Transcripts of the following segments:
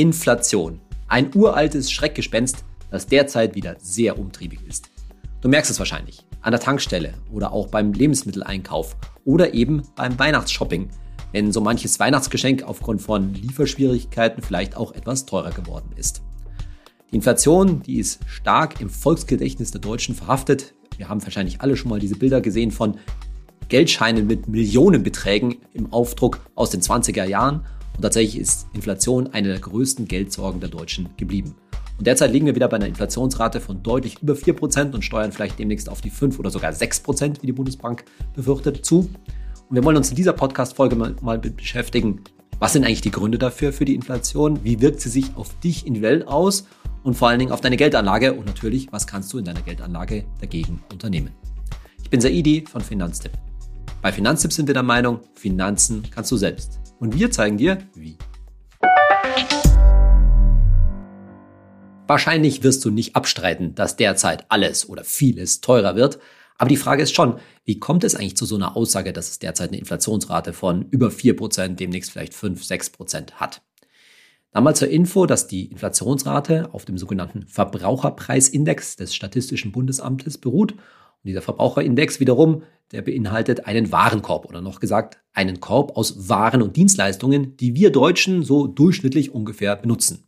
Inflation. Ein uraltes Schreckgespenst, das derzeit wieder sehr umtriebig ist. Du merkst es wahrscheinlich an der Tankstelle oder auch beim Lebensmitteleinkauf oder eben beim Weihnachtsshopping, wenn so manches Weihnachtsgeschenk aufgrund von Lieferschwierigkeiten vielleicht auch etwas teurer geworden ist. Die Inflation, die ist stark im Volksgedächtnis der Deutschen verhaftet. Wir haben wahrscheinlich alle schon mal diese Bilder gesehen von Geldscheinen mit Millionenbeträgen im Aufdruck aus den 20er Jahren. Und tatsächlich ist Inflation eine der größten Geldsorgen der Deutschen geblieben. Und derzeit liegen wir wieder bei einer Inflationsrate von deutlich über 4% und steuern vielleicht demnächst auf die 5 oder sogar 6%, wie die Bundesbank befürchtet, zu. Und wir wollen uns in dieser Podcast-Folge mal, mal beschäftigen, was sind eigentlich die Gründe dafür für die Inflation? Wie wirkt sie sich auf dich individuell aus? Und vor allen Dingen auf deine Geldanlage und natürlich, was kannst du in deiner Geldanlage dagegen unternehmen? Ich bin Saidi von Finanztipp. Bei Finanztipp sind wir der Meinung, Finanzen kannst du selbst. Und wir zeigen dir, wie. Wahrscheinlich wirst du nicht abstreiten, dass derzeit alles oder vieles teurer wird. Aber die Frage ist schon, wie kommt es eigentlich zu so einer Aussage, dass es derzeit eine Inflationsrate von über 4%, demnächst vielleicht 5, 6% hat? Damals zur Info, dass die Inflationsrate auf dem sogenannten Verbraucherpreisindex des Statistischen Bundesamtes beruht. Und dieser Verbraucherindex wiederum, der beinhaltet einen Warenkorb oder noch gesagt einen Korb aus Waren und Dienstleistungen, die wir Deutschen so durchschnittlich ungefähr benutzen.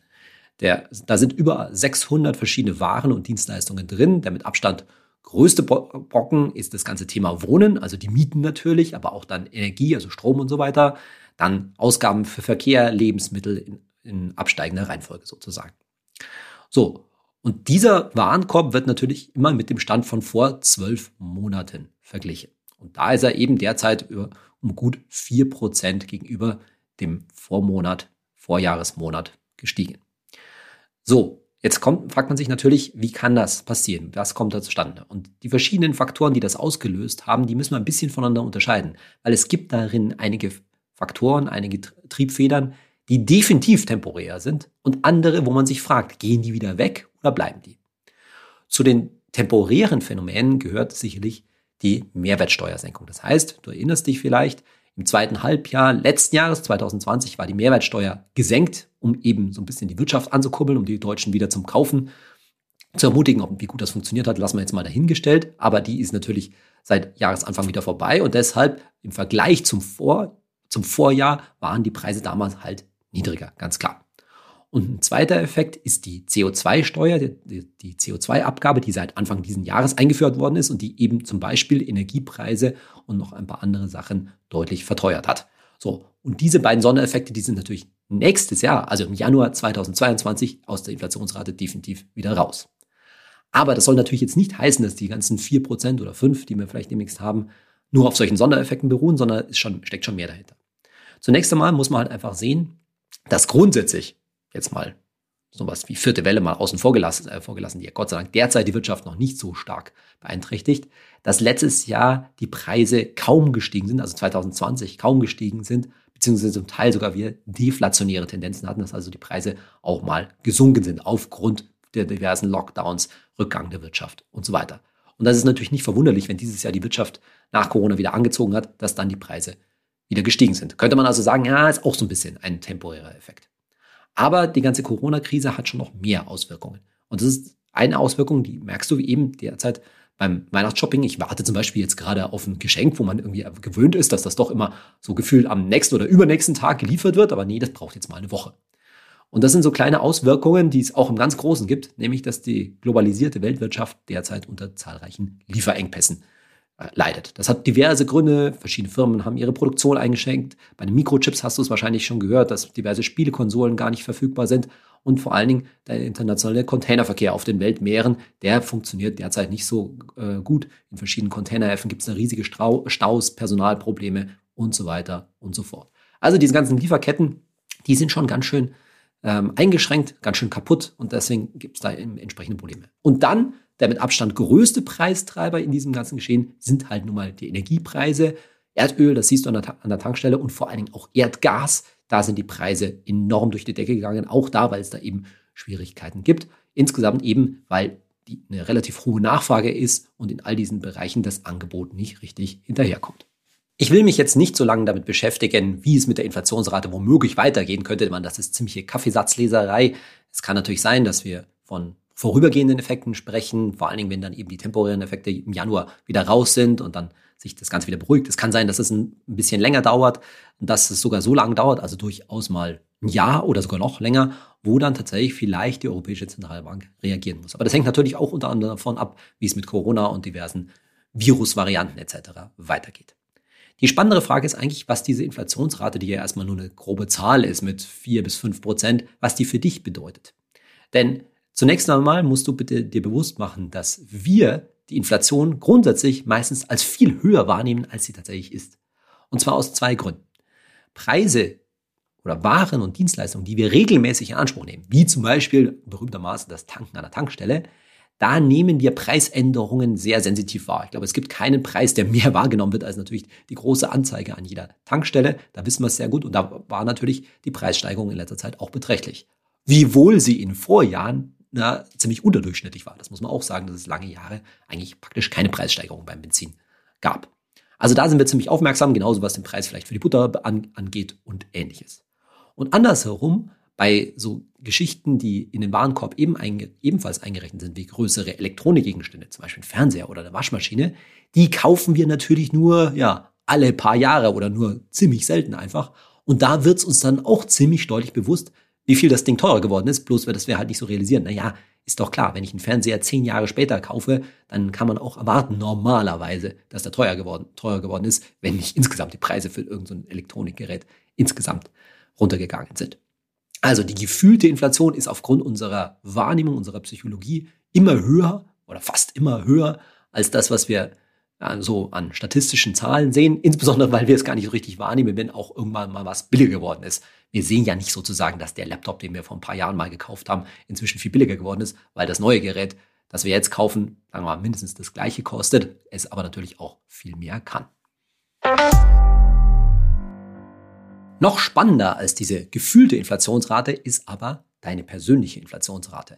Der, da sind über 600 verschiedene Waren und Dienstleistungen drin. Der mit Abstand größte Brocken ist das ganze Thema Wohnen, also die Mieten natürlich, aber auch dann Energie, also Strom und so weiter. Dann Ausgaben für Verkehr, Lebensmittel in, in absteigender Reihenfolge sozusagen. So, und dieser Warenkorb wird natürlich immer mit dem Stand von vor zwölf Monaten verglichen. Und da ist er eben derzeit um gut vier Prozent gegenüber dem Vormonat, Vorjahresmonat gestiegen. So, jetzt kommt, fragt man sich natürlich, wie kann das passieren? Was kommt da zustande? Und die verschiedenen Faktoren, die das ausgelöst haben, die müssen wir ein bisschen voneinander unterscheiden, weil es gibt darin einige Faktoren, einige Triebfedern, die definitiv temporär sind und andere, wo man sich fragt, gehen die wieder weg oder bleiben die? Zu den temporären Phänomenen gehört sicherlich die Mehrwertsteuersenkung. Das heißt, du erinnerst dich vielleicht, im zweiten Halbjahr letzten Jahres, 2020, war die Mehrwertsteuer gesenkt, um eben so ein bisschen die Wirtschaft anzukurbeln, um die Deutschen wieder zum Kaufen zu ermutigen. Ob, wie gut das funktioniert hat, lassen wir jetzt mal dahingestellt. Aber die ist natürlich seit Jahresanfang wieder vorbei und deshalb im Vergleich zum, Vor, zum Vorjahr waren die Preise damals halt niedriger, ganz klar. Und ein zweiter Effekt ist die CO2-Steuer, die, die CO2-Abgabe, die seit Anfang dieses Jahres eingeführt worden ist und die eben zum Beispiel Energiepreise und noch ein paar andere Sachen deutlich verteuert hat. So, und diese beiden Sondereffekte, die sind natürlich nächstes Jahr, also im Januar 2022, aus der Inflationsrate definitiv wieder raus. Aber das soll natürlich jetzt nicht heißen, dass die ganzen 4% oder 5%, die wir vielleicht demnächst haben, nur auf solchen Sondereffekten beruhen, sondern es schon, steckt schon mehr dahinter. Zunächst einmal muss man halt einfach sehen, dass grundsätzlich jetzt mal sowas wie vierte Welle mal außen vor gelassen, äh, vorgelassen, die ja Gott sei Dank derzeit die Wirtschaft noch nicht so stark beeinträchtigt, dass letztes Jahr die Preise kaum gestiegen sind, also 2020 kaum gestiegen sind, beziehungsweise zum Teil sogar wir deflationäre Tendenzen hatten, dass also die Preise auch mal gesunken sind aufgrund der diversen Lockdowns, Rückgang der Wirtschaft und so weiter. Und das ist natürlich nicht verwunderlich, wenn dieses Jahr die Wirtschaft nach Corona wieder angezogen hat, dass dann die Preise wieder gestiegen sind. Könnte man also sagen, ja, ist auch so ein bisschen ein temporärer Effekt. Aber die ganze Corona-Krise hat schon noch mehr Auswirkungen. Und das ist eine Auswirkung, die merkst du eben derzeit beim Weihnachtsshopping. Ich warte zum Beispiel jetzt gerade auf ein Geschenk, wo man irgendwie gewöhnt ist, dass das doch immer so gefühlt am nächsten oder übernächsten Tag geliefert wird. Aber nee, das braucht jetzt mal eine Woche. Und das sind so kleine Auswirkungen, die es auch im ganz Großen gibt, nämlich dass die globalisierte Weltwirtschaft derzeit unter zahlreichen Lieferengpässen leidet. Das hat diverse Gründe. Verschiedene Firmen haben ihre Produktion eingeschränkt. Bei den Mikrochips hast du es wahrscheinlich schon gehört, dass diverse Spielekonsolen gar nicht verfügbar sind. Und vor allen Dingen der internationale Containerverkehr auf den Weltmeeren, der funktioniert derzeit nicht so äh, gut. In verschiedenen Containerhäfen gibt es da riesige Strau Staus, Personalprobleme und so weiter und so fort. Also diese ganzen Lieferketten, die sind schon ganz schön ähm, eingeschränkt, ganz schön kaputt und deswegen gibt es da entsprechende Probleme. Und dann der mit Abstand größte Preistreiber in diesem ganzen Geschehen sind halt nun mal die Energiepreise. Erdöl, das siehst du an der, an der Tankstelle und vor allen Dingen auch Erdgas. Da sind die Preise enorm durch die Decke gegangen. Auch da, weil es da eben Schwierigkeiten gibt. Insgesamt eben, weil die, eine relativ hohe Nachfrage ist und in all diesen Bereichen das Angebot nicht richtig hinterherkommt. Ich will mich jetzt nicht so lange damit beschäftigen, wie es mit der Inflationsrate womöglich weitergehen könnte. Man, das ist ziemliche Kaffeesatzleserei. Es kann natürlich sein, dass wir von vorübergehenden Effekten sprechen, vor allen Dingen, wenn dann eben die temporären Effekte im Januar wieder raus sind und dann sich das Ganze wieder beruhigt. Es kann sein, dass es ein bisschen länger dauert und dass es sogar so lange dauert, also durchaus mal ein Jahr oder sogar noch länger, wo dann tatsächlich vielleicht die Europäische Zentralbank reagieren muss. Aber das hängt natürlich auch unter anderem davon ab, wie es mit Corona und diversen Virusvarianten etc. weitergeht. Die spannendere Frage ist eigentlich, was diese Inflationsrate, die ja erstmal nur eine grobe Zahl ist mit vier bis fünf Prozent, was die für dich bedeutet. Denn zunächst einmal musst du bitte dir bewusst machen, dass wir die Inflation grundsätzlich meistens als viel höher wahrnehmen, als sie tatsächlich ist. Und zwar aus zwei Gründen. Preise oder Waren und Dienstleistungen, die wir regelmäßig in Anspruch nehmen, wie zum Beispiel berühmtermaßen das Tanken an der Tankstelle, da nehmen wir Preisänderungen sehr sensitiv wahr. Ich glaube, es gibt keinen Preis, der mehr wahrgenommen wird als natürlich die große Anzeige an jeder Tankstelle. Da wissen wir es sehr gut und da war natürlich die Preissteigerung in letzter Zeit auch beträchtlich. Wiewohl sie in Vorjahren na, ziemlich unterdurchschnittlich war. Das muss man auch sagen, dass es lange Jahre eigentlich praktisch keine Preissteigerung beim Benzin gab. Also da sind wir ziemlich aufmerksam, genauso was den Preis vielleicht für die Butter angeht und ähnliches. Und andersherum, bei so Geschichten, die in den Warenkorb eben einge ebenfalls eingerechnet sind, wie größere Elektronikgegenstände, zum Beispiel ein Fernseher oder eine Waschmaschine, die kaufen wir natürlich nur, ja, alle paar Jahre oder nur ziemlich selten einfach. Und da wird es uns dann auch ziemlich deutlich bewusst, wie viel das Ding teurer geworden ist, bloß weil das wir halt nicht so realisieren. Naja, ist doch klar, wenn ich einen Fernseher zehn Jahre später kaufe, dann kann man auch erwarten, normalerweise, dass der teuer geworden, teuer geworden ist, wenn nicht insgesamt die Preise für irgendein so Elektronikgerät insgesamt runtergegangen sind. Also die gefühlte Inflation ist aufgrund unserer Wahrnehmung, unserer Psychologie immer höher oder fast immer höher als das, was wir so an statistischen Zahlen sehen, insbesondere weil wir es gar nicht so richtig wahrnehmen, wenn auch irgendwann mal was billiger geworden ist. Wir sehen ja nicht sozusagen, dass der Laptop, den wir vor ein paar Jahren mal gekauft haben, inzwischen viel billiger geworden ist, weil das neue Gerät, das wir jetzt kaufen, sagen wir mal, mindestens das gleiche kostet, es aber natürlich auch viel mehr kann. Noch spannender als diese gefühlte Inflationsrate ist aber deine persönliche Inflationsrate.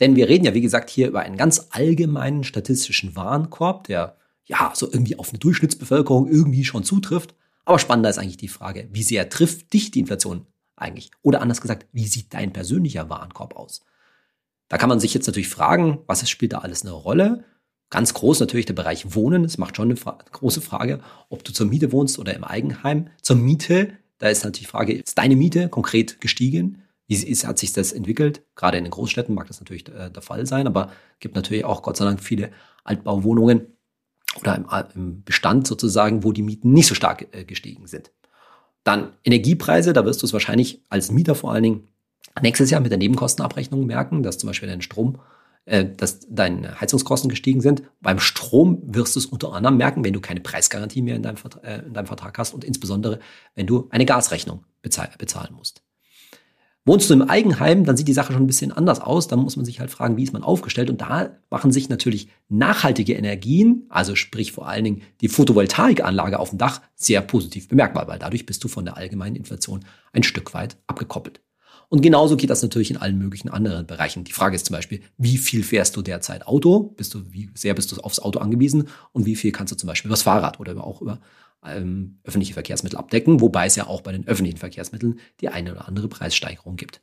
Denn wir reden ja, wie gesagt, hier über einen ganz allgemeinen statistischen Warenkorb, der ja so irgendwie auf eine Durchschnittsbevölkerung irgendwie schon zutrifft. Aber spannender ist eigentlich die Frage, wie sehr trifft dich die Inflation eigentlich? Oder anders gesagt, wie sieht dein persönlicher Warenkorb aus? Da kann man sich jetzt natürlich fragen, was spielt da alles eine Rolle? Ganz groß natürlich der Bereich Wohnen. Es macht schon eine Fra große Frage, ob du zur Miete wohnst oder im Eigenheim. Zur Miete da ist natürlich die Frage, ist deine Miete konkret gestiegen? Wie ist, hat sich das entwickelt? Gerade in den Großstädten mag das natürlich äh, der Fall sein, aber gibt natürlich auch Gott sei Dank viele Altbauwohnungen oder im, Bestand sozusagen, wo die Mieten nicht so stark äh, gestiegen sind. Dann Energiepreise, da wirst du es wahrscheinlich als Mieter vor allen Dingen nächstes Jahr mit der Nebenkostenabrechnung merken, dass zum Beispiel dein Strom äh, dass deine Heizungskosten gestiegen sind. Beim Strom wirst du es unter anderem merken, wenn du keine Preisgarantie mehr in deinem, äh, in deinem Vertrag hast und insbesondere, wenn du eine Gasrechnung bezahlen musst. Wohnst du im Eigenheim, dann sieht die Sache schon ein bisschen anders aus. Dann muss man sich halt fragen, wie ist man aufgestellt? Und da machen sich natürlich nachhaltige Energien, also sprich vor allen Dingen die Photovoltaikanlage auf dem Dach, sehr positiv bemerkbar, weil dadurch bist du von der allgemeinen Inflation ein Stück weit abgekoppelt. Und genauso geht das natürlich in allen möglichen anderen Bereichen. Die Frage ist zum Beispiel, wie viel fährst du derzeit Auto? Bist du, wie sehr bist du aufs Auto angewiesen? Und wie viel kannst du zum Beispiel übers Fahrrad oder auch über ähm, öffentliche Verkehrsmittel abdecken? Wobei es ja auch bei den öffentlichen Verkehrsmitteln die eine oder andere Preissteigerung gibt.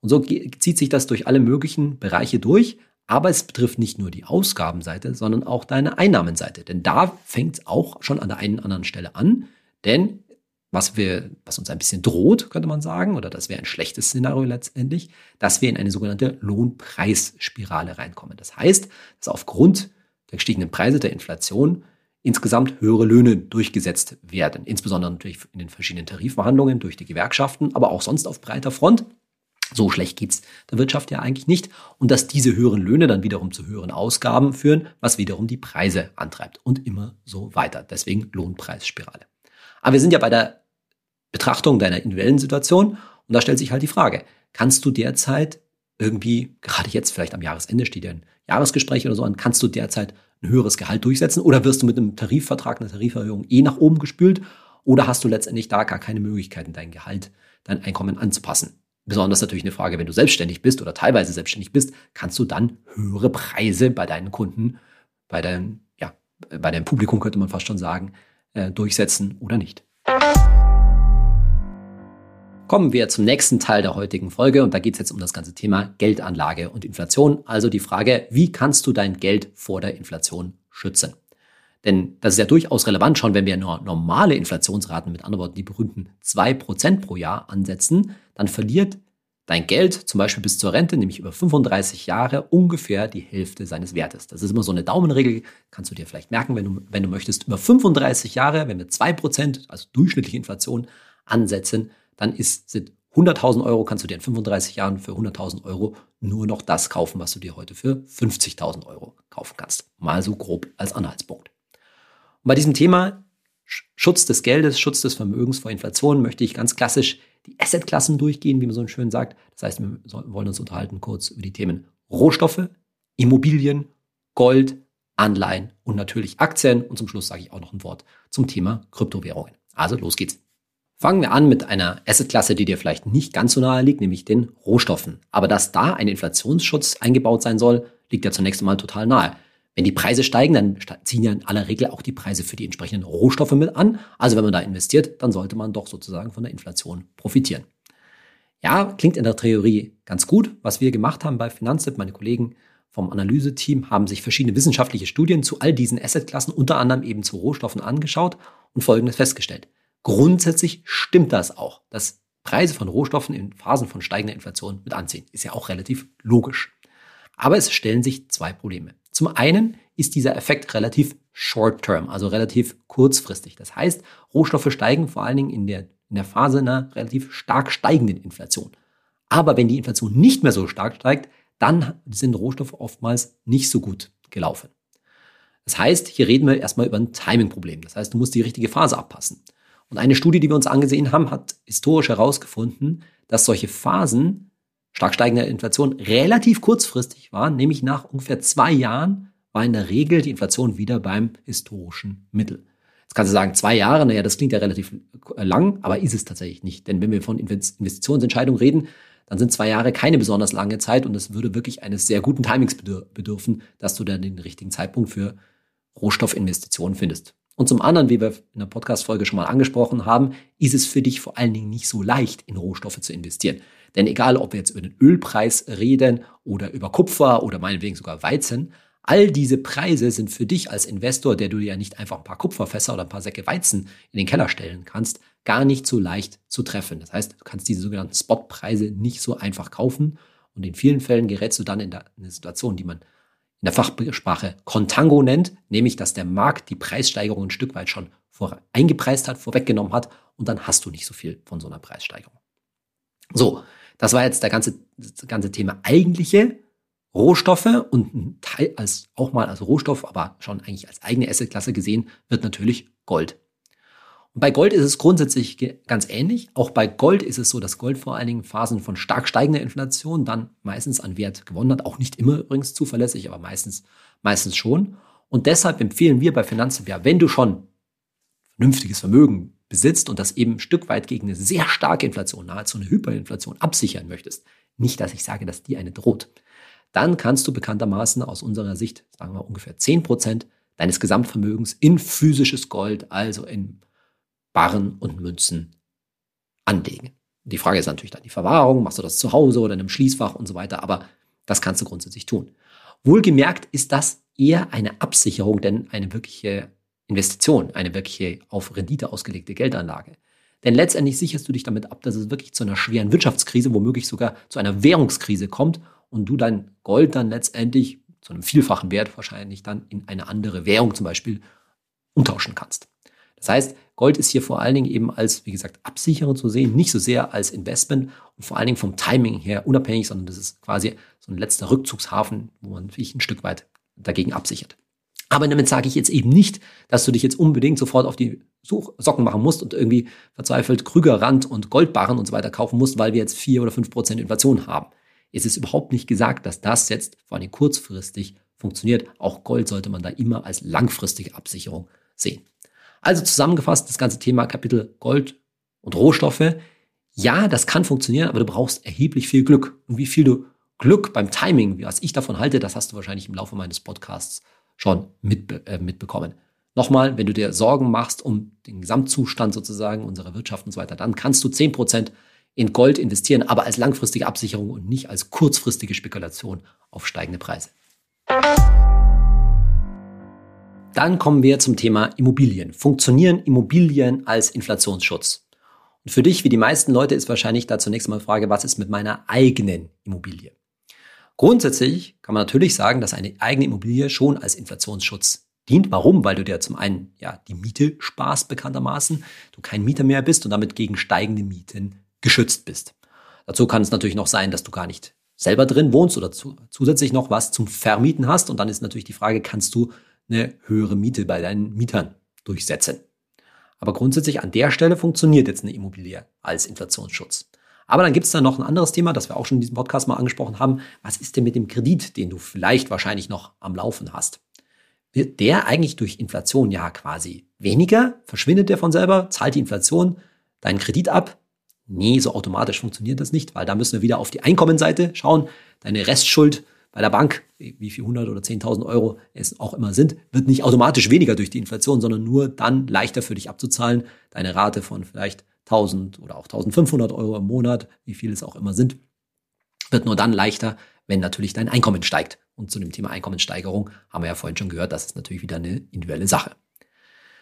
Und so zieht sich das durch alle möglichen Bereiche durch. Aber es betrifft nicht nur die Ausgabenseite, sondern auch deine Einnahmenseite. Denn da fängt es auch schon an der einen oder anderen Stelle an. Denn was wir, was uns ein bisschen droht, könnte man sagen, oder das wäre ein schlechtes Szenario letztendlich, dass wir in eine sogenannte Lohnpreisspirale reinkommen. Das heißt, dass aufgrund der gestiegenen Preise der Inflation insgesamt höhere Löhne durchgesetzt werden. Insbesondere natürlich in den verschiedenen Tarifverhandlungen durch die Gewerkschaften, aber auch sonst auf breiter Front. So schlecht geht's der Wirtschaft ja eigentlich nicht. Und dass diese höheren Löhne dann wiederum zu höheren Ausgaben führen, was wiederum die Preise antreibt. Und immer so weiter. Deswegen Lohnpreisspirale. Aber wir sind ja bei der Betrachtung deiner individuellen Situation und da stellt sich halt die Frage, kannst du derzeit irgendwie, gerade jetzt vielleicht am Jahresende steht ja ein Jahresgespräch oder so an, kannst du derzeit ein höheres Gehalt durchsetzen oder wirst du mit einem Tarifvertrag, einer Tariferhöhung eh nach oben gespült oder hast du letztendlich da gar keine Möglichkeiten, dein Gehalt, dein Einkommen anzupassen? Besonders natürlich eine Frage, wenn du selbstständig bist oder teilweise selbstständig bist, kannst du dann höhere Preise bei deinen Kunden, bei deinem, ja, bei deinem Publikum könnte man fast schon sagen, äh, durchsetzen oder nicht. Kommen wir zum nächsten Teil der heutigen Folge und da geht es jetzt um das ganze Thema Geldanlage und Inflation. Also die Frage, wie kannst du dein Geld vor der Inflation schützen? Denn das ist ja durchaus relevant schon, wenn wir nur normale Inflationsraten, mit anderen Worten die berühmten 2% pro Jahr ansetzen, dann verliert dein Geld zum Beispiel bis zur Rente, nämlich über 35 Jahre, ungefähr die Hälfte seines Wertes. Das ist immer so eine Daumenregel, kannst du dir vielleicht merken, wenn du, wenn du möchtest. Über 35 Jahre, wenn wir 2%, also durchschnittliche Inflation, ansetzen, dann ist, sind 100.000 Euro, kannst du dir in 35 Jahren für 100.000 Euro nur noch das kaufen, was du dir heute für 50.000 Euro kaufen kannst. Mal so grob als Anhaltspunkt. Und bei diesem Thema Schutz des Geldes, Schutz des Vermögens vor Inflation möchte ich ganz klassisch die Assetklassen durchgehen, wie man so schön sagt. Das heißt, wir wollen uns unterhalten kurz über die Themen Rohstoffe, Immobilien, Gold, Anleihen und natürlich Aktien. Und zum Schluss sage ich auch noch ein Wort zum Thema Kryptowährungen. Also los geht's. Fangen wir an mit einer Assetklasse, die dir vielleicht nicht ganz so nahe liegt, nämlich den Rohstoffen. Aber dass da ein Inflationsschutz eingebaut sein soll, liegt ja zunächst einmal total nahe. Wenn die Preise steigen, dann ziehen ja in aller Regel auch die Preise für die entsprechenden Rohstoffe mit an. Also wenn man da investiert, dann sollte man doch sozusagen von der Inflation profitieren. Ja, klingt in der Theorie ganz gut. Was wir gemacht haben bei Finanztipp, meine Kollegen vom Analyseteam haben sich verschiedene wissenschaftliche Studien zu all diesen Assetklassen, unter anderem eben zu Rohstoffen angeschaut und Folgendes festgestellt. Grundsätzlich stimmt das auch, dass Preise von Rohstoffen in Phasen von steigender Inflation mit anziehen. Ist ja auch relativ logisch. Aber es stellen sich zwei Probleme. Zum einen ist dieser Effekt relativ short-term, also relativ kurzfristig. Das heißt, Rohstoffe steigen vor allen Dingen in der, in der Phase einer relativ stark steigenden Inflation. Aber wenn die Inflation nicht mehr so stark steigt, dann sind Rohstoffe oftmals nicht so gut gelaufen. Das heißt, hier reden wir erstmal über ein Timing-Problem. Das heißt, du musst die richtige Phase abpassen. Und eine Studie, die wir uns angesehen haben, hat historisch herausgefunden, dass solche Phasen stark steigender Inflation relativ kurzfristig waren, nämlich nach ungefähr zwei Jahren war in der Regel die Inflation wieder beim historischen Mittel. Jetzt kannst du sagen, zwei Jahre, naja, das klingt ja relativ lang, aber ist es tatsächlich nicht. Denn wenn wir von Investitionsentscheidungen reden, dann sind zwei Jahre keine besonders lange Zeit und es würde wirklich eines sehr guten Timings bedürfen, dass du dann den richtigen Zeitpunkt für Rohstoffinvestitionen findest. Und zum anderen, wie wir in der Podcast-Folge schon mal angesprochen haben, ist es für dich vor allen Dingen nicht so leicht, in Rohstoffe zu investieren. Denn egal, ob wir jetzt über den Ölpreis reden oder über Kupfer oder meinetwegen sogar Weizen, all diese Preise sind für dich als Investor, der du ja nicht einfach ein paar Kupferfässer oder ein paar Säcke Weizen in den Keller stellen kannst, gar nicht so leicht zu treffen. Das heißt, du kannst diese sogenannten Spotpreise nicht so einfach kaufen und in vielen Fällen gerätst du dann in eine Situation, die man in der Fachsprache Contango nennt, nämlich dass der Markt die Preissteigerung ein Stück weit schon vor, eingepreist hat, vorweggenommen hat und dann hast du nicht so viel von so einer Preissteigerung. So, das war jetzt der ganze, das ganze Thema eigentliche Rohstoffe und ein Teil als auch mal als Rohstoff, aber schon eigentlich als eigene Assetklasse gesehen, wird natürlich Gold. Bei Gold ist es grundsätzlich ganz ähnlich. Auch bei Gold ist es so, dass Gold vor allen Dingen Phasen von stark steigender Inflation dann meistens an Wert gewonnen hat. Auch nicht immer übrigens zuverlässig, aber meistens, meistens schon. Und deshalb empfehlen wir bei Finanzen, ja, wenn du schon vernünftiges Vermögen besitzt und das eben ein Stück weit gegen eine sehr starke Inflation, nahezu eine Hyperinflation absichern möchtest, nicht, dass ich sage, dass die eine droht, dann kannst du bekanntermaßen aus unserer Sicht, sagen wir ungefähr 10 Prozent deines Gesamtvermögens in physisches Gold, also in Barren und Münzen anlegen. Die Frage ist natürlich dann die Verwahrung, machst du das zu Hause oder in einem Schließfach und so weiter, aber das kannst du grundsätzlich tun. Wohlgemerkt ist das eher eine Absicherung, denn eine wirkliche Investition, eine wirkliche auf Rendite ausgelegte Geldanlage. Denn letztendlich sicherst du dich damit ab, dass es wirklich zu einer schweren Wirtschaftskrise, womöglich sogar zu einer Währungskrise kommt und du dein Gold dann letztendlich zu einem vielfachen Wert wahrscheinlich dann in eine andere Währung zum Beispiel umtauschen kannst. Das heißt, Gold ist hier vor allen Dingen eben als, wie gesagt, Absicherung zu sehen, nicht so sehr als Investment und vor allen Dingen vom Timing her unabhängig, sondern das ist quasi so ein letzter Rückzugshafen, wo man sich ein Stück weit dagegen absichert. Aber damit sage ich jetzt eben nicht, dass du dich jetzt unbedingt sofort auf die Suchsocken machen musst und irgendwie verzweifelt Krügerrand und Goldbarren und so weiter kaufen musst, weil wir jetzt vier oder fünf Prozent Inflation haben. Es ist überhaupt nicht gesagt, dass das jetzt vor allem kurzfristig funktioniert. Auch Gold sollte man da immer als langfristige Absicherung sehen. Also zusammengefasst, das ganze Thema Kapitel Gold und Rohstoffe. Ja, das kann funktionieren, aber du brauchst erheblich viel Glück. Und wie viel du Glück beim Timing, was ich davon halte, das hast du wahrscheinlich im Laufe meines Podcasts schon mitbe äh, mitbekommen. Nochmal, wenn du dir Sorgen machst um den Gesamtzustand sozusagen unserer Wirtschaft und so weiter, dann kannst du 10% in Gold investieren, aber als langfristige Absicherung und nicht als kurzfristige Spekulation auf steigende Preise. Dann kommen wir zum Thema Immobilien. Funktionieren Immobilien als Inflationsschutz? Und für dich, wie die meisten Leute, ist wahrscheinlich da zunächst mal die Frage, was ist mit meiner eigenen Immobilie? Grundsätzlich kann man natürlich sagen, dass eine eigene Immobilie schon als Inflationsschutz dient. Warum? Weil du dir zum einen ja die Miete sparst bekanntermaßen, du kein Mieter mehr bist und damit gegen steigende Mieten geschützt bist. Dazu kann es natürlich noch sein, dass du gar nicht selber drin wohnst oder zu, zusätzlich noch was zum Vermieten hast. Und dann ist natürlich die Frage, kannst du eine höhere Miete bei deinen Mietern durchsetzen? Aber grundsätzlich an der Stelle funktioniert jetzt eine Immobilie als Inflationsschutz. Aber dann gibt es da noch ein anderes Thema, das wir auch schon in diesem Podcast mal angesprochen haben. Was ist denn mit dem Kredit, den du vielleicht wahrscheinlich noch am Laufen hast? wird der eigentlich durch Inflation ja quasi weniger? Verschwindet der von selber? Zahlt die Inflation deinen Kredit ab? Nee, so automatisch funktioniert das nicht, weil da müssen wir wieder auf die Einkommenseite schauen. Deine Restschuld bei der Bank, wie viel 100 oder 10.000 Euro es auch immer sind, wird nicht automatisch weniger durch die Inflation, sondern nur dann leichter für dich abzuzahlen. Deine Rate von vielleicht 1000 oder auch 1500 Euro im Monat, wie viel es auch immer sind, wird nur dann leichter, wenn natürlich dein Einkommen steigt. Und zu dem Thema Einkommenssteigerung haben wir ja vorhin schon gehört, das ist natürlich wieder eine individuelle Sache.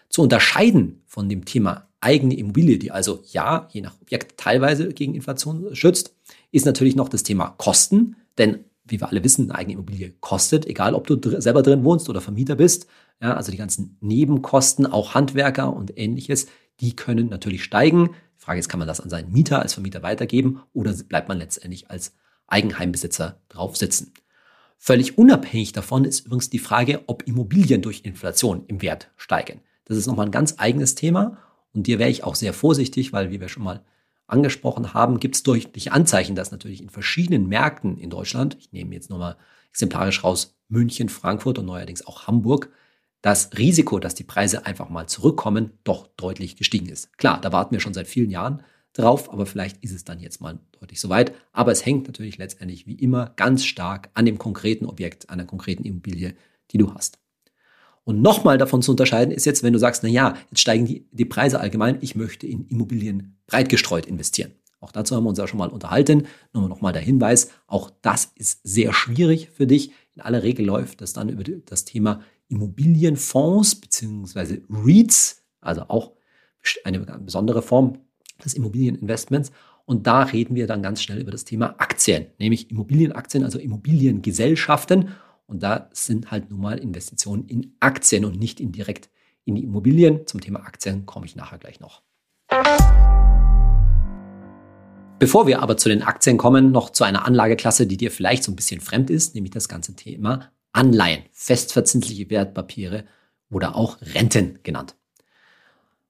Zu unterscheiden von dem Thema eigene Immobilie, die also ja, je nach Objekt teilweise gegen Inflation schützt, ist natürlich noch das Thema Kosten. Denn wie wir alle wissen, eine eigene Immobilie kostet, egal ob du dr selber drin wohnst oder Vermieter bist. Ja, also die ganzen Nebenkosten, auch Handwerker und ähnliches, die können natürlich steigen. Die Frage ist, kann man das an seinen Mieter als Vermieter weitergeben oder bleibt man letztendlich als Eigenheimbesitzer drauf sitzen? Völlig unabhängig davon ist übrigens die Frage, ob Immobilien durch Inflation im Wert steigen. Das ist nochmal ein ganz eigenes Thema und dir wäre ich auch sehr vorsichtig, weil, wie wir schon mal angesprochen haben, gibt es deutliche Anzeichen, dass natürlich in verschiedenen Märkten in Deutschland, ich nehme jetzt nochmal exemplarisch raus, München, Frankfurt und neuerdings auch Hamburg, das Risiko, dass die Preise einfach mal zurückkommen, doch deutlich gestiegen ist. Klar, da warten wir schon seit vielen Jahren drauf, aber vielleicht ist es dann jetzt mal deutlich soweit. Aber es hängt natürlich letztendlich wie immer ganz stark an dem konkreten Objekt, an der konkreten Immobilie, die du hast. Und nochmal davon zu unterscheiden ist jetzt, wenn du sagst, na ja, jetzt steigen die, die Preise allgemein, ich möchte in Immobilien breit gestreut investieren. Auch dazu haben wir uns ja schon mal unterhalten. Nur nochmal der Hinweis, auch das ist sehr schwierig für dich. In aller Regel läuft das dann über das Thema Immobilienfonds beziehungsweise REITs, also auch eine besondere Form des Immobilieninvestments. Und da reden wir dann ganz schnell über das Thema Aktien, nämlich Immobilienaktien, also Immobiliengesellschaften. Und da sind halt nun mal Investitionen in Aktien und nicht in direkt in die Immobilien. Zum Thema Aktien komme ich nachher gleich noch. Bevor wir aber zu den Aktien kommen, noch zu einer Anlageklasse, die dir vielleicht so ein bisschen fremd ist, nämlich das ganze Thema Anleihen, festverzinsliche Wertpapiere oder auch Renten genannt.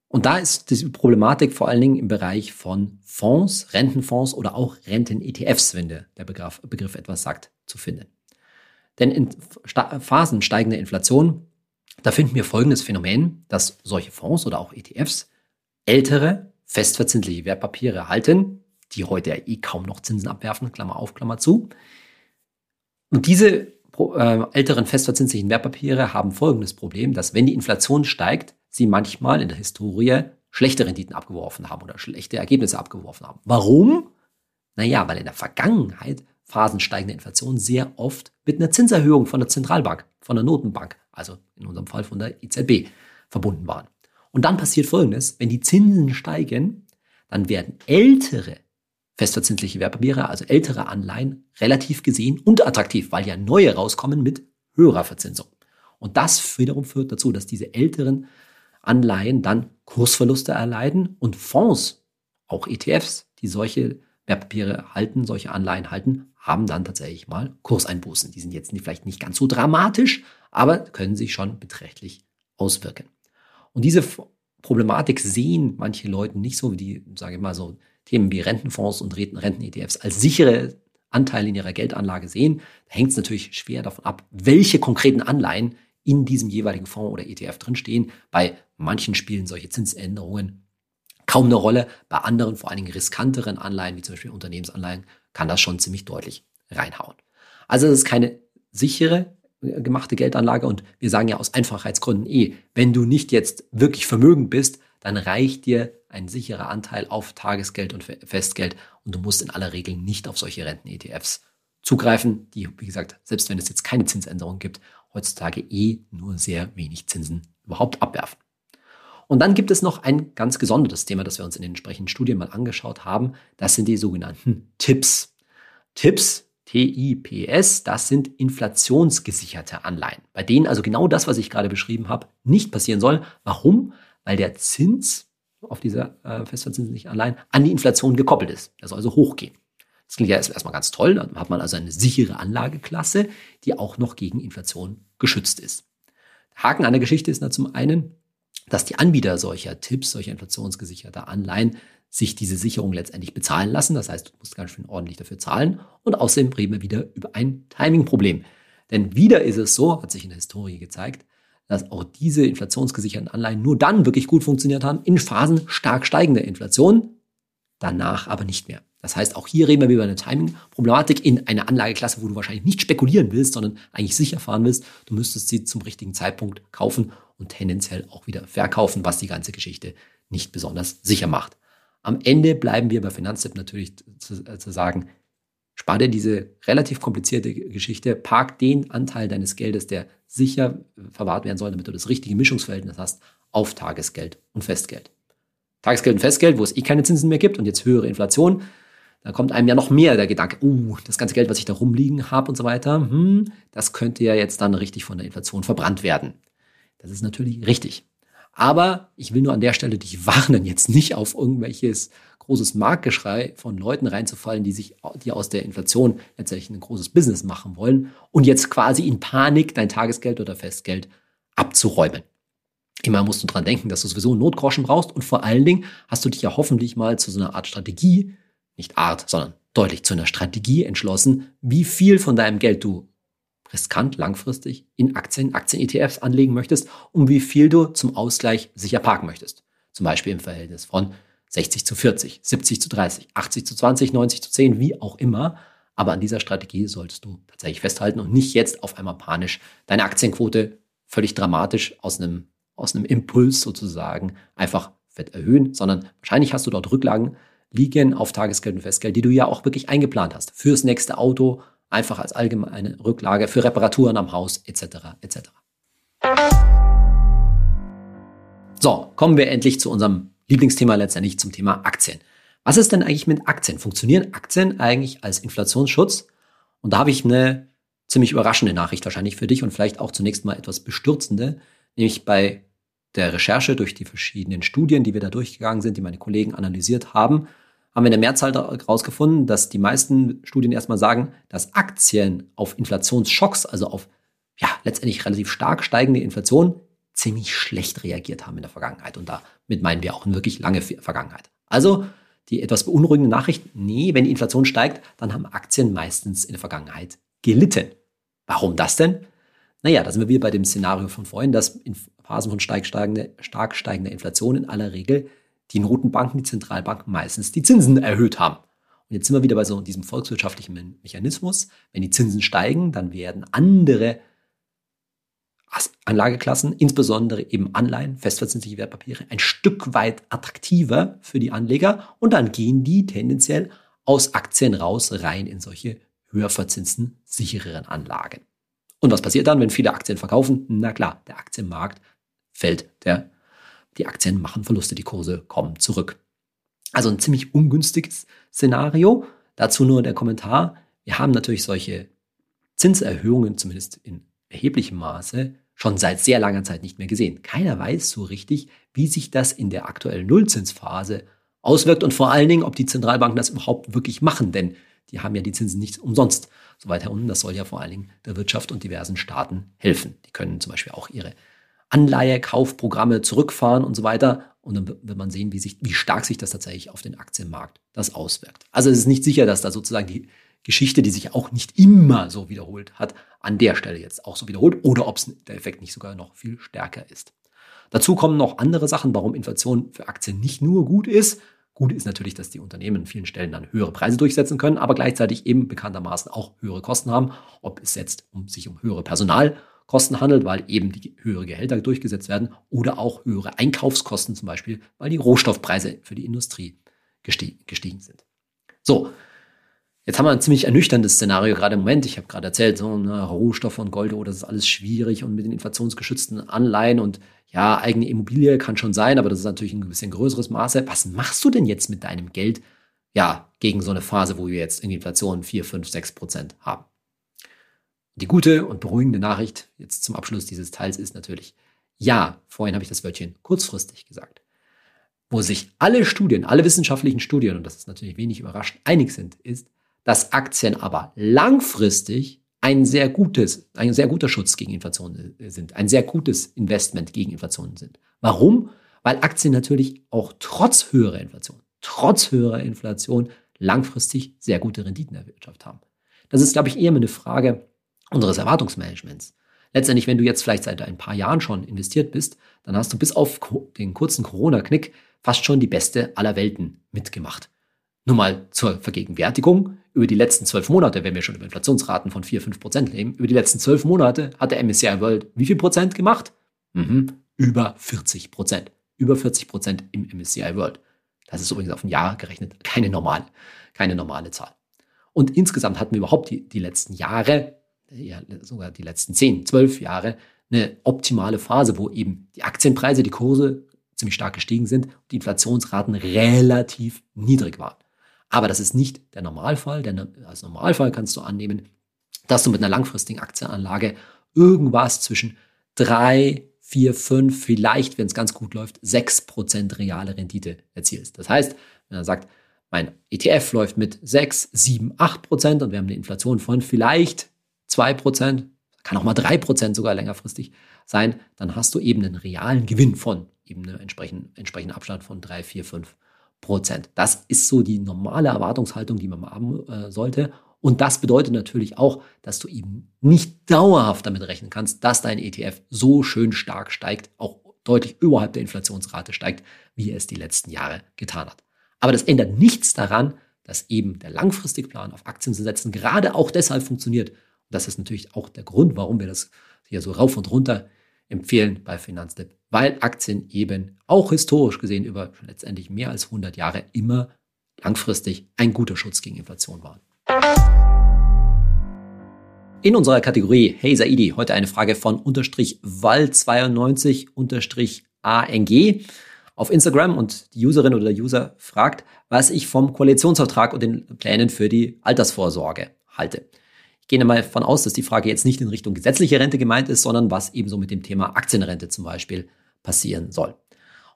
Und da ist die Problematik vor allen Dingen im Bereich von Fonds, Rentenfonds oder auch Renten-ETFs, wenn der, der Begriff, Begriff etwas sagt, zu finden. Denn in Phasen steigender Inflation, da finden wir folgendes Phänomen, dass solche Fonds oder auch ETFs ältere, festverzinsliche Wertpapiere erhalten, die heute ja eh kaum noch Zinsen abwerfen, Klammer auf, Klammer zu. Und diese äh, älteren festverzinslichen Wertpapiere haben folgendes Problem, dass wenn die Inflation steigt, sie manchmal in der Historie schlechte Renditen abgeworfen haben oder schlechte Ergebnisse abgeworfen haben. Warum? Naja, weil in der Vergangenheit Phasen steigender Inflation sehr oft mit einer Zinserhöhung von der Zentralbank, von der Notenbank, also in unserem Fall von der EZB, verbunden waren. Und dann passiert Folgendes, wenn die Zinsen steigen, dann werden ältere festverzinsliche Wertpapiere, also ältere Anleihen, relativ gesehen unattraktiv, weil ja neue rauskommen mit höherer Verzinsung. Und das wiederum führt dazu, dass diese älteren Anleihen dann Kursverluste erleiden und Fonds, auch ETFs, die solche Wertpapiere halten, solche Anleihen halten, haben dann tatsächlich mal Kurseinbußen. Die sind jetzt vielleicht nicht ganz so dramatisch, aber können sich schon beträchtlich auswirken. Und diese Problematik sehen manche Leute nicht so, wie die, sage ich mal, so Themen wie Rentenfonds und Renten-ETFs als sichere Anteile in ihrer Geldanlage sehen. Da hängt es natürlich schwer davon ab, welche konkreten Anleihen in diesem jeweiligen Fonds oder ETF drinstehen. Bei manchen spielen solche Zinsänderungen kaum eine Rolle. Bei anderen, vor allen Dingen riskanteren Anleihen, wie zum Beispiel Unternehmensanleihen, kann das schon ziemlich deutlich reinhauen. Also es ist keine sichere gemachte Geldanlage und wir sagen ja aus Einfachheitsgründen eh, wenn du nicht jetzt wirklich vermögend bist, dann reicht dir ein sicherer Anteil auf Tagesgeld und Festgeld und du musst in aller Regel nicht auf solche Renten-ETFs zugreifen, die, wie gesagt, selbst wenn es jetzt keine Zinsänderung gibt, heutzutage eh nur sehr wenig Zinsen überhaupt abwerfen. Und dann gibt es noch ein ganz gesondertes Thema, das wir uns in den entsprechenden Studien mal angeschaut haben. Das sind die sogenannten Tipps. Tipps, TIPS, das sind inflationsgesicherte Anleihen, bei denen also genau das, was ich gerade beschrieben habe, nicht passieren soll. Warum? Weil der Zins auf dieser äh, festverzinslichen Anleihen an die Inflation gekoppelt ist. Der soll also hochgehen. Das klingt ja erstmal ganz toll. Dann hat man also eine sichere Anlageklasse, die auch noch gegen Inflation geschützt ist. Der Haken an der Geschichte ist na zum einen, dass die Anbieter solcher Tipps, solcher inflationsgesicherter Anleihen sich diese Sicherung letztendlich bezahlen lassen. Das heißt, du musst ganz schön ordentlich dafür zahlen. Und außerdem reden wir wieder über ein Timing-Problem. Denn wieder ist es so, hat sich in der Historie gezeigt, dass auch diese inflationsgesicherten Anleihen nur dann wirklich gut funktioniert haben in Phasen stark steigender Inflation, danach aber nicht mehr. Das heißt, auch hier reden wir über eine Timing-Problematik in einer Anlageklasse, wo du wahrscheinlich nicht spekulieren willst, sondern eigentlich sicher fahren willst. Du müsstest sie zum richtigen Zeitpunkt kaufen und tendenziell auch wieder verkaufen, was die ganze Geschichte nicht besonders sicher macht. Am Ende bleiben wir bei Finanztipp natürlich zu, äh, zu sagen, spar dir diese relativ komplizierte Geschichte, park den Anteil deines Geldes, der sicher verwahrt werden soll, damit du das richtige Mischungsverhältnis hast, auf Tagesgeld und Festgeld. Tagesgeld und Festgeld, wo es eh keine Zinsen mehr gibt und jetzt höhere Inflation, da kommt einem ja noch mehr der Gedanke, uh, das ganze Geld, was ich da rumliegen habe und so weiter, hm, das könnte ja jetzt dann richtig von der Inflation verbrannt werden. Das ist natürlich richtig. Aber ich will nur an der Stelle dich warnen, jetzt nicht auf irgendwelches großes Marktgeschrei von Leuten reinzufallen, die sich, die aus der Inflation letztendlich ein großes Business machen wollen und jetzt quasi in Panik dein Tagesgeld oder Festgeld abzuräumen. Immer musst du dran denken, dass du sowieso Notgroschen brauchst und vor allen Dingen hast du dich ja hoffentlich mal zu so einer Art Strategie nicht Art, sondern deutlich zu einer Strategie entschlossen, wie viel von deinem Geld du riskant langfristig in Aktien, Aktien-ETFs anlegen möchtest und wie viel du zum Ausgleich sicher parken möchtest. Zum Beispiel im Verhältnis von 60 zu 40, 70 zu 30, 80 zu 20, 90 zu 10, wie auch immer. Aber an dieser Strategie solltest du tatsächlich festhalten und nicht jetzt auf einmal panisch deine Aktienquote völlig dramatisch aus einem, aus einem Impuls sozusagen einfach fett erhöhen, sondern wahrscheinlich hast du dort Rücklagen, liegen auf Tagesgeld und Festgeld, die du ja auch wirklich eingeplant hast. Fürs nächste Auto, einfach als allgemeine Rücklage, für Reparaturen am Haus etc. etc. So, kommen wir endlich zu unserem Lieblingsthema letztendlich zum Thema Aktien. Was ist denn eigentlich mit Aktien? Funktionieren Aktien eigentlich als Inflationsschutz? Und da habe ich eine ziemlich überraschende Nachricht wahrscheinlich für dich und vielleicht auch zunächst mal etwas bestürzende, nämlich bei der Recherche durch die verschiedenen Studien, die wir da durchgegangen sind, die meine Kollegen analysiert haben, haben wir in der Mehrzahl herausgefunden, dass die meisten Studien erstmal sagen, dass Aktien auf Inflationsschocks, also auf ja, letztendlich relativ stark steigende Inflation, ziemlich schlecht reagiert haben in der Vergangenheit. Und damit meinen wir auch eine wirklich lange Vergangenheit. Also die etwas beunruhigende Nachricht, nee, wenn die Inflation steigt, dann haben Aktien meistens in der Vergangenheit gelitten. Warum das denn? Naja, da sind wir wieder bei dem Szenario von vorhin, dass in Phasen von stark steigender, stark steigender Inflation in aller Regel die Notenbanken, die Zentralbanken meistens die Zinsen erhöht haben. Und jetzt sind wir wieder bei so diesem volkswirtschaftlichen Mechanismus. Wenn die Zinsen steigen, dann werden andere Anlageklassen, insbesondere eben Anleihen, festverzinsliche Wertpapiere, ein Stück weit attraktiver für die Anleger und dann gehen die tendenziell aus Aktien raus rein in solche höher verzinsten, sichereren Anlagen. Und was passiert dann, wenn viele Aktien verkaufen? Na klar, der Aktienmarkt fällt, der die Aktien machen Verluste, die Kurse kommen zurück. Also ein ziemlich ungünstiges Szenario. Dazu nur der Kommentar. Wir haben natürlich solche Zinserhöhungen, zumindest in erheblichem Maße, schon seit sehr langer Zeit nicht mehr gesehen. Keiner weiß so richtig, wie sich das in der aktuellen Nullzinsphase auswirkt und vor allen Dingen, ob die Zentralbanken das überhaupt wirklich machen, denn die haben ja die Zinsen nicht umsonst so weit herunter. Das soll ja vor allen Dingen der Wirtschaft und diversen Staaten helfen. Die können zum Beispiel auch ihre Anleihekaufprogramme zurückfahren und so weiter. Und dann wird man sehen, wie, sich, wie stark sich das tatsächlich auf den Aktienmarkt das auswirkt. Also es ist nicht sicher, dass da sozusagen die Geschichte, die sich auch nicht immer so wiederholt hat, an der Stelle jetzt auch so wiederholt oder ob der Effekt nicht sogar noch viel stärker ist. Dazu kommen noch andere Sachen, warum Inflation für Aktien nicht nur gut ist. Gut ist natürlich, dass die Unternehmen an vielen Stellen dann höhere Preise durchsetzen können, aber gleichzeitig eben bekanntermaßen auch höhere Kosten haben, ob es jetzt um sich um höhere Personalkosten handelt, weil eben die höhere Gehälter durchgesetzt werden oder auch höhere Einkaufskosten zum Beispiel, weil die Rohstoffpreise für die Industrie gestiegen sind. So, Jetzt haben wir ein ziemlich ernüchterndes Szenario gerade im Moment. Ich habe gerade erzählt, so ne, Rohstoffe und Gold, oh, das ist alles schwierig und mit den inflationsgeschützten Anleihen und ja, eigene Immobilie kann schon sein, aber das ist natürlich ein bisschen größeres Maße. Was machst du denn jetzt mit deinem Geld, ja, gegen so eine Phase, wo wir jetzt in Inflation 4, 5, 6 Prozent haben? Die gute und beruhigende Nachricht jetzt zum Abschluss dieses Teils ist natürlich, ja, vorhin habe ich das Wörtchen kurzfristig gesagt. Wo sich alle Studien, alle wissenschaftlichen Studien, und das ist natürlich wenig überraschend, einig sind, ist, dass Aktien aber langfristig ein sehr gutes, ein sehr guter Schutz gegen Inflation äh, sind, ein sehr gutes Investment gegen Inflation sind. Warum? Weil Aktien natürlich auch trotz höherer Inflation, trotz höherer Inflation langfristig sehr gute Renditen erwirtschaftet haben. Das ist, glaube ich, eher eine Frage unseres Erwartungsmanagements. Letztendlich, wenn du jetzt vielleicht seit ein paar Jahren schon investiert bist, dann hast du bis auf den kurzen Corona-Knick fast schon die beste aller Welten mitgemacht. Nur mal zur Vergegenwärtigung. Über die letzten zwölf Monate, wenn wir schon über Inflationsraten von 4, 5 Prozent leben, über die letzten zwölf Monate hat der MSCI World wie viel Prozent gemacht? Mhm, über 40 Prozent. Über 40 Prozent im MSCI World. Das ist übrigens auf ein Jahr gerechnet keine normale, keine normale Zahl. Und insgesamt hatten wir überhaupt die, die letzten Jahre, ja, sogar die letzten 10, 12 Jahre, eine optimale Phase, wo eben die Aktienpreise, die Kurse ziemlich stark gestiegen sind und die Inflationsraten relativ niedrig waren. Aber das ist nicht der Normalfall, denn als Normalfall kannst du annehmen, dass du mit einer langfristigen Aktienanlage irgendwas zwischen drei, vier, fünf, vielleicht, wenn es ganz gut läuft, sechs Prozent reale Rendite erzielst. Das heißt, wenn er sagt, mein ETF läuft mit sechs, sieben, acht Prozent und wir haben eine Inflation von vielleicht zwei Prozent, kann auch mal drei Prozent sogar längerfristig sein, dann hast du eben einen realen Gewinn von eben einem entsprechenden, entsprechenden Abstand von drei, vier, fünf Prozent. Das ist so die normale Erwartungshaltung, die man haben äh, sollte. Und das bedeutet natürlich auch, dass du eben nicht dauerhaft damit rechnen kannst, dass dein ETF so schön stark steigt, auch deutlich überhalb der Inflationsrate steigt, wie es die letzten Jahre getan hat. Aber das ändert nichts daran, dass eben der langfristige Plan auf Aktien zu setzen gerade auch deshalb funktioniert. Das ist natürlich auch der Grund, warum wir das hier so rauf und runter empfehlen bei Finanztipp, weil Aktien eben auch historisch gesehen über letztendlich mehr als 100 Jahre immer langfristig ein guter Schutz gegen Inflation waren. In unserer Kategorie Hey Saidi heute eine Frage von unterstrich Wall92 unterstrich ANG auf Instagram und die Userin oder der User fragt, was ich vom Koalitionsvertrag und den Plänen für die Altersvorsorge halte. Ich gehe mal davon aus, dass die Frage jetzt nicht in Richtung gesetzliche Rente gemeint ist, sondern was ebenso mit dem Thema Aktienrente zum Beispiel passieren soll.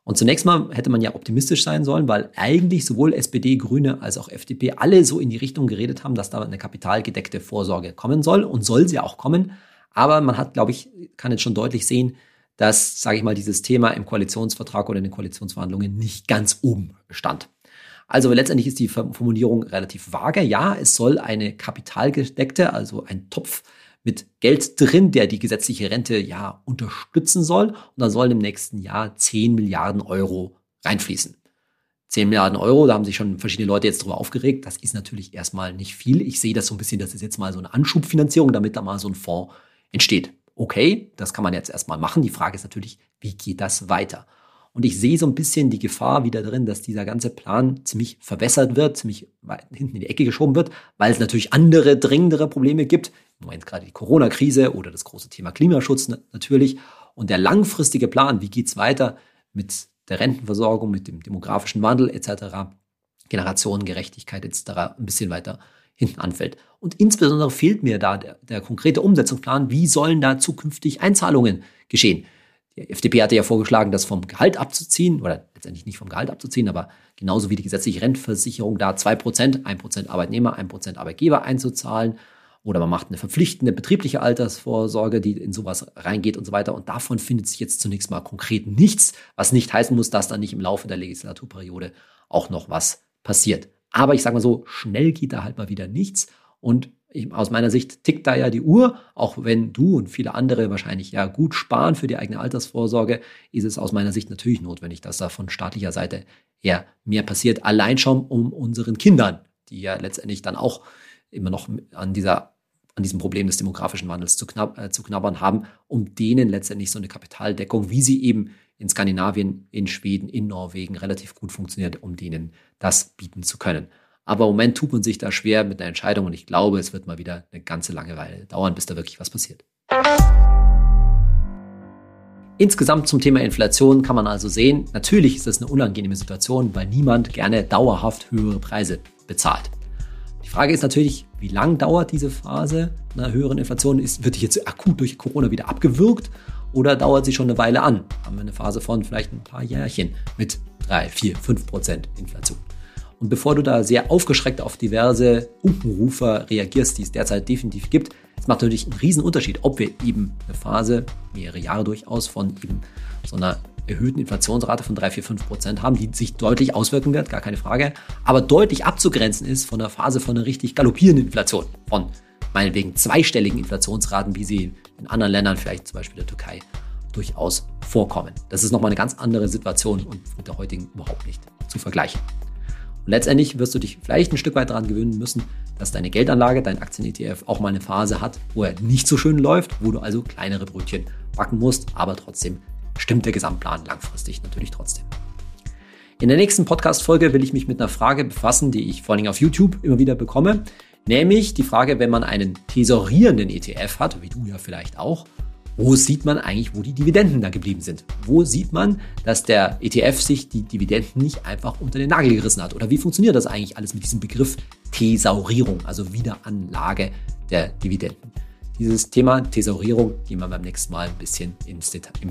Und zunächst mal hätte man ja optimistisch sein sollen, weil eigentlich sowohl SPD, Grüne als auch FDP alle so in die Richtung geredet haben, dass da eine kapitalgedeckte Vorsorge kommen soll und soll sie auch kommen. Aber man hat, glaube ich, kann jetzt schon deutlich sehen, dass, sage ich mal, dieses Thema im Koalitionsvertrag oder in den Koalitionsverhandlungen nicht ganz oben stand. Also letztendlich ist die Formulierung relativ vage. Ja, es soll eine kapitalgedeckte, also ein Topf mit Geld drin, der die gesetzliche Rente ja unterstützen soll. Und da sollen im nächsten Jahr 10 Milliarden Euro reinfließen. 10 Milliarden Euro, da haben sich schon verschiedene Leute jetzt drüber aufgeregt. Das ist natürlich erstmal nicht viel. Ich sehe das so ein bisschen, das ist jetzt mal so eine Anschubfinanzierung, damit da mal so ein Fonds entsteht. Okay, das kann man jetzt erstmal machen. Die Frage ist natürlich, wie geht das weiter? Und ich sehe so ein bisschen die Gefahr wieder drin, dass dieser ganze Plan ziemlich verwässert wird, ziemlich weit hinten in die Ecke geschoben wird, weil es natürlich andere, dringendere Probleme gibt. Im Moment gerade die Corona-Krise oder das große Thema Klimaschutz natürlich. Und der langfristige Plan, wie geht's weiter mit der Rentenversorgung, mit dem demografischen Wandel etc., Generationengerechtigkeit etc., ein bisschen weiter hinten anfällt. Und insbesondere fehlt mir da der, der konkrete Umsetzungsplan, wie sollen da zukünftig Einzahlungen geschehen. Die FDP hatte ja vorgeschlagen, das vom Gehalt abzuziehen, oder letztendlich nicht vom Gehalt abzuziehen, aber genauso wie die gesetzliche Rentenversicherung da 2%, 1% Arbeitnehmer, 1% Arbeitgeber einzuzahlen. Oder man macht eine verpflichtende betriebliche Altersvorsorge, die in sowas reingeht und so weiter. Und davon findet sich jetzt zunächst mal konkret nichts, was nicht heißen muss, dass dann nicht im Laufe der Legislaturperiode auch noch was passiert. Aber ich sage mal so, schnell geht da halt mal wieder nichts. Und ich, aus meiner Sicht tickt da ja die Uhr, auch wenn du und viele andere wahrscheinlich ja gut sparen für die eigene Altersvorsorge, ist es aus meiner Sicht natürlich notwendig, dass da von staatlicher Seite her mehr passiert. Allein schon um unseren Kindern, die ja letztendlich dann auch immer noch an dieser an diesem Problem des demografischen Wandels zu, knapp, äh, zu knabbern haben, um denen letztendlich so eine Kapitaldeckung, wie sie eben in Skandinavien, in Schweden, in Norwegen relativ gut funktioniert, um denen das bieten zu können. Aber im Moment tut man sich da schwer mit einer Entscheidung und ich glaube, es wird mal wieder eine ganze lange Weile dauern, bis da wirklich was passiert. Insgesamt zum Thema Inflation kann man also sehen, natürlich ist das eine unangenehme Situation, weil niemand gerne dauerhaft höhere Preise bezahlt. Die Frage ist natürlich, wie lang dauert diese Phase einer höheren Inflation? Ist, wird die jetzt akut durch Corona wieder abgewürgt oder dauert sie schon eine Weile an? Haben wir eine Phase von vielleicht ein paar Jährchen mit 3, 4, 5 Prozent Inflation? Und bevor du da sehr aufgeschreckt auf diverse Unkenrufer reagierst, die es derzeit definitiv gibt, es macht natürlich einen riesen Unterschied, ob wir eben eine Phase, mehrere Jahre durchaus, von eben so einer erhöhten Inflationsrate von 3, 4, 5 Prozent haben, die sich deutlich auswirken wird, gar keine Frage, aber deutlich abzugrenzen ist von der Phase von einer richtig galoppierenden Inflation, von meinetwegen zweistelligen Inflationsraten, wie sie in anderen Ländern, vielleicht zum Beispiel der Türkei, durchaus vorkommen. Das ist nochmal eine ganz andere Situation und mit der heutigen überhaupt nicht zu vergleichen. Und letztendlich wirst du dich vielleicht ein Stück weit daran gewöhnen müssen, dass deine Geldanlage, dein Aktien-ETF auch mal eine Phase hat, wo er nicht so schön läuft, wo du also kleinere Brötchen backen musst, aber trotzdem stimmt der Gesamtplan langfristig natürlich trotzdem. In der nächsten Podcast-Folge will ich mich mit einer Frage befassen, die ich vor allem auf YouTube immer wieder bekomme, nämlich die Frage, wenn man einen tesorierenden ETF hat, wie du ja vielleicht auch, wo sieht man eigentlich, wo die Dividenden da geblieben sind? Wo sieht man, dass der ETF sich die Dividenden nicht einfach unter den Nagel gerissen hat? Oder wie funktioniert das eigentlich alles mit diesem Begriff Thesaurierung, also Wiederanlage der Dividenden? Dieses Thema Thesaurierung gehen wir beim nächsten Mal ein bisschen im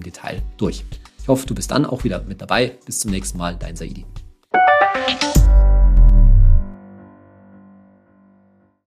Detail durch. Ich hoffe, du bist dann auch wieder mit dabei. Bis zum nächsten Mal, dein Saidi.